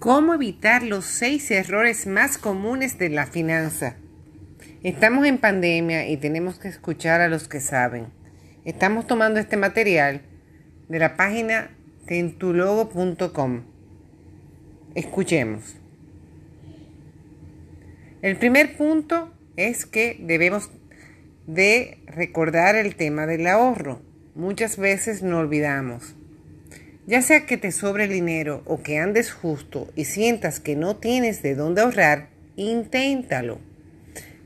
¿Cómo evitar los seis errores más comunes de la finanza? Estamos en pandemia y tenemos que escuchar a los que saben. Estamos tomando este material de la página tentulogo.com. Escuchemos. El primer punto es que debemos de recordar el tema del ahorro. Muchas veces no olvidamos. Ya sea que te sobre el dinero o que andes justo y sientas que no tienes de dónde ahorrar, inténtalo.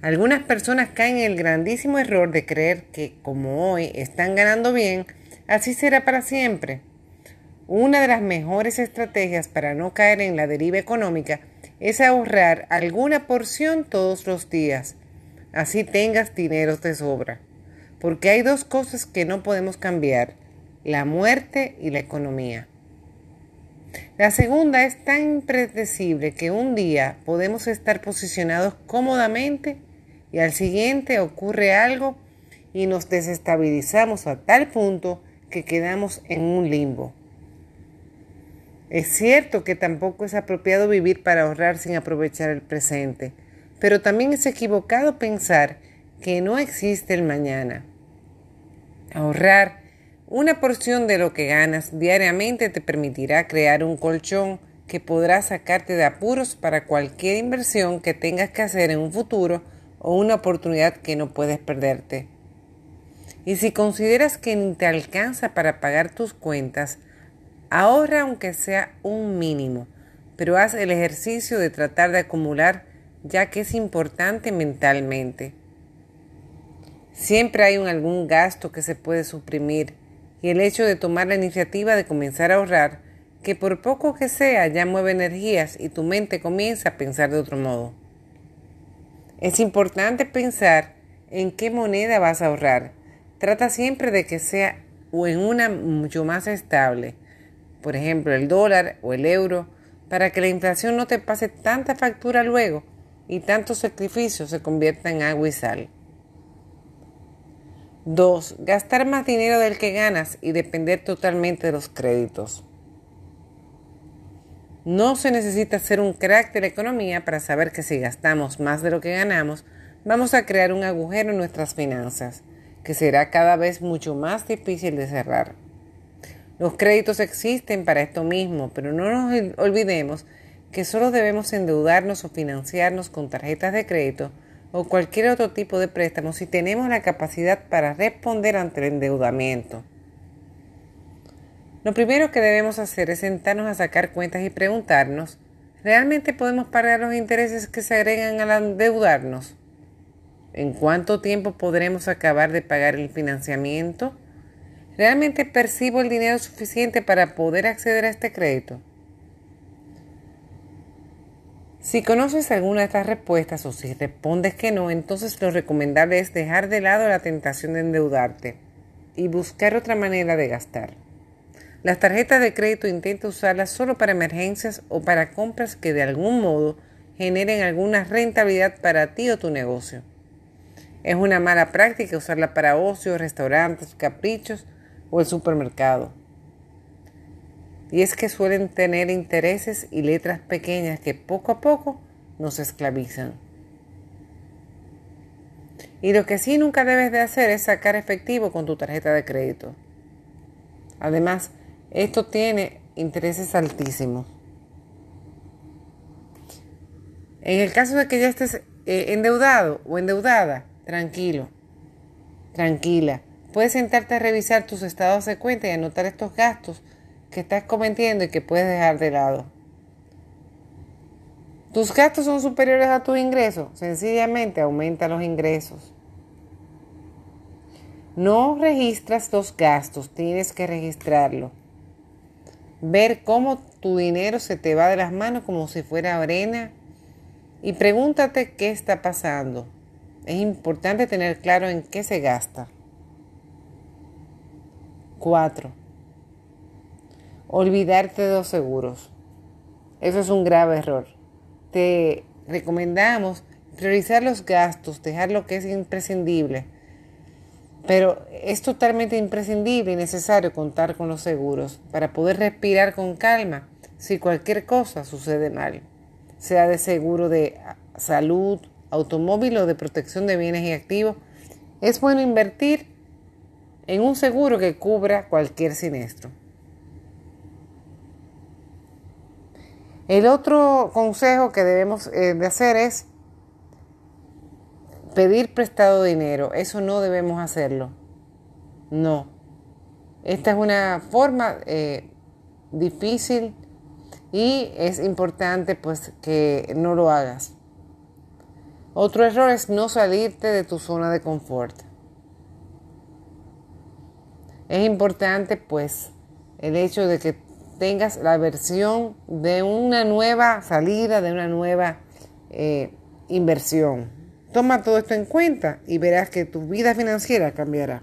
Algunas personas caen en el grandísimo error de creer que como hoy están ganando bien, así será para siempre. Una de las mejores estrategias para no caer en la deriva económica es ahorrar alguna porción todos los días. Así tengas dinero de sobra. Porque hay dos cosas que no podemos cambiar la muerte y la economía. La segunda es tan impredecible que un día podemos estar posicionados cómodamente y al siguiente ocurre algo y nos desestabilizamos a tal punto que quedamos en un limbo. Es cierto que tampoco es apropiado vivir para ahorrar sin aprovechar el presente, pero también es equivocado pensar que no existe el mañana. Ahorrar una porción de lo que ganas diariamente te permitirá crear un colchón que podrá sacarte de apuros para cualquier inversión que tengas que hacer en un futuro o una oportunidad que no puedes perderte. Y si consideras que ni te alcanza para pagar tus cuentas, ahorra aunque sea un mínimo, pero haz el ejercicio de tratar de acumular ya que es importante mentalmente. Siempre hay algún gasto que se puede suprimir y el hecho de tomar la iniciativa de comenzar a ahorrar, que por poco que sea ya mueve energías y tu mente comienza a pensar de otro modo. Es importante pensar en qué moneda vas a ahorrar. Trata siempre de que sea o en una mucho más estable, por ejemplo el dólar o el euro, para que la inflación no te pase tanta factura luego y tantos sacrificios se conviertan en agua y sal. 2. Gastar más dinero del que ganas y depender totalmente de los créditos. No se necesita ser un crack de la economía para saber que si gastamos más de lo que ganamos, vamos a crear un agujero en nuestras finanzas, que será cada vez mucho más difícil de cerrar. Los créditos existen para esto mismo, pero no nos olvidemos que solo debemos endeudarnos o financiarnos con tarjetas de crédito o cualquier otro tipo de préstamo si tenemos la capacidad para responder ante el endeudamiento. Lo primero que debemos hacer es sentarnos a sacar cuentas y preguntarnos, ¿realmente podemos pagar los intereses que se agregan al endeudarnos? ¿En cuánto tiempo podremos acabar de pagar el financiamiento? ¿Realmente percibo el dinero suficiente para poder acceder a este crédito? Si conoces alguna de estas respuestas o si respondes que no, entonces lo recomendable es dejar de lado la tentación de endeudarte y buscar otra manera de gastar. Las tarjetas de crédito intenta usarlas solo para emergencias o para compras que de algún modo generen alguna rentabilidad para ti o tu negocio. Es una mala práctica usarla para ocio, restaurantes, caprichos o el supermercado y es que suelen tener intereses y letras pequeñas que poco a poco nos esclavizan. Y lo que sí nunca debes de hacer es sacar efectivo con tu tarjeta de crédito. Además, esto tiene intereses altísimos. En el caso de que ya estés eh, endeudado o endeudada, tranquilo, tranquila. Puedes sentarte a revisar tus estados de cuenta y anotar estos gastos que estás cometiendo y que puedes dejar de lado. ¿Tus gastos son superiores a tus ingresos? Sencillamente aumenta los ingresos. No registras los gastos, tienes que registrarlo. Ver cómo tu dinero se te va de las manos como si fuera arena y pregúntate qué está pasando. Es importante tener claro en qué se gasta. 4 olvidarte de los seguros. Eso es un grave error. Te recomendamos priorizar los gastos, dejar lo que es imprescindible. Pero es totalmente imprescindible y necesario contar con los seguros para poder respirar con calma si cualquier cosa sucede mal, sea de seguro de salud, automóvil o de protección de bienes y activos, es bueno invertir en un seguro que cubra cualquier siniestro. El otro consejo que debemos eh, de hacer es pedir prestado dinero. Eso no debemos hacerlo. No. Esta es una forma eh, difícil y es importante pues que no lo hagas. Otro error es no salirte de tu zona de confort. Es importante pues el hecho de que tengas la versión de una nueva salida, de una nueva eh, inversión. Toma todo esto en cuenta y verás que tu vida financiera cambiará.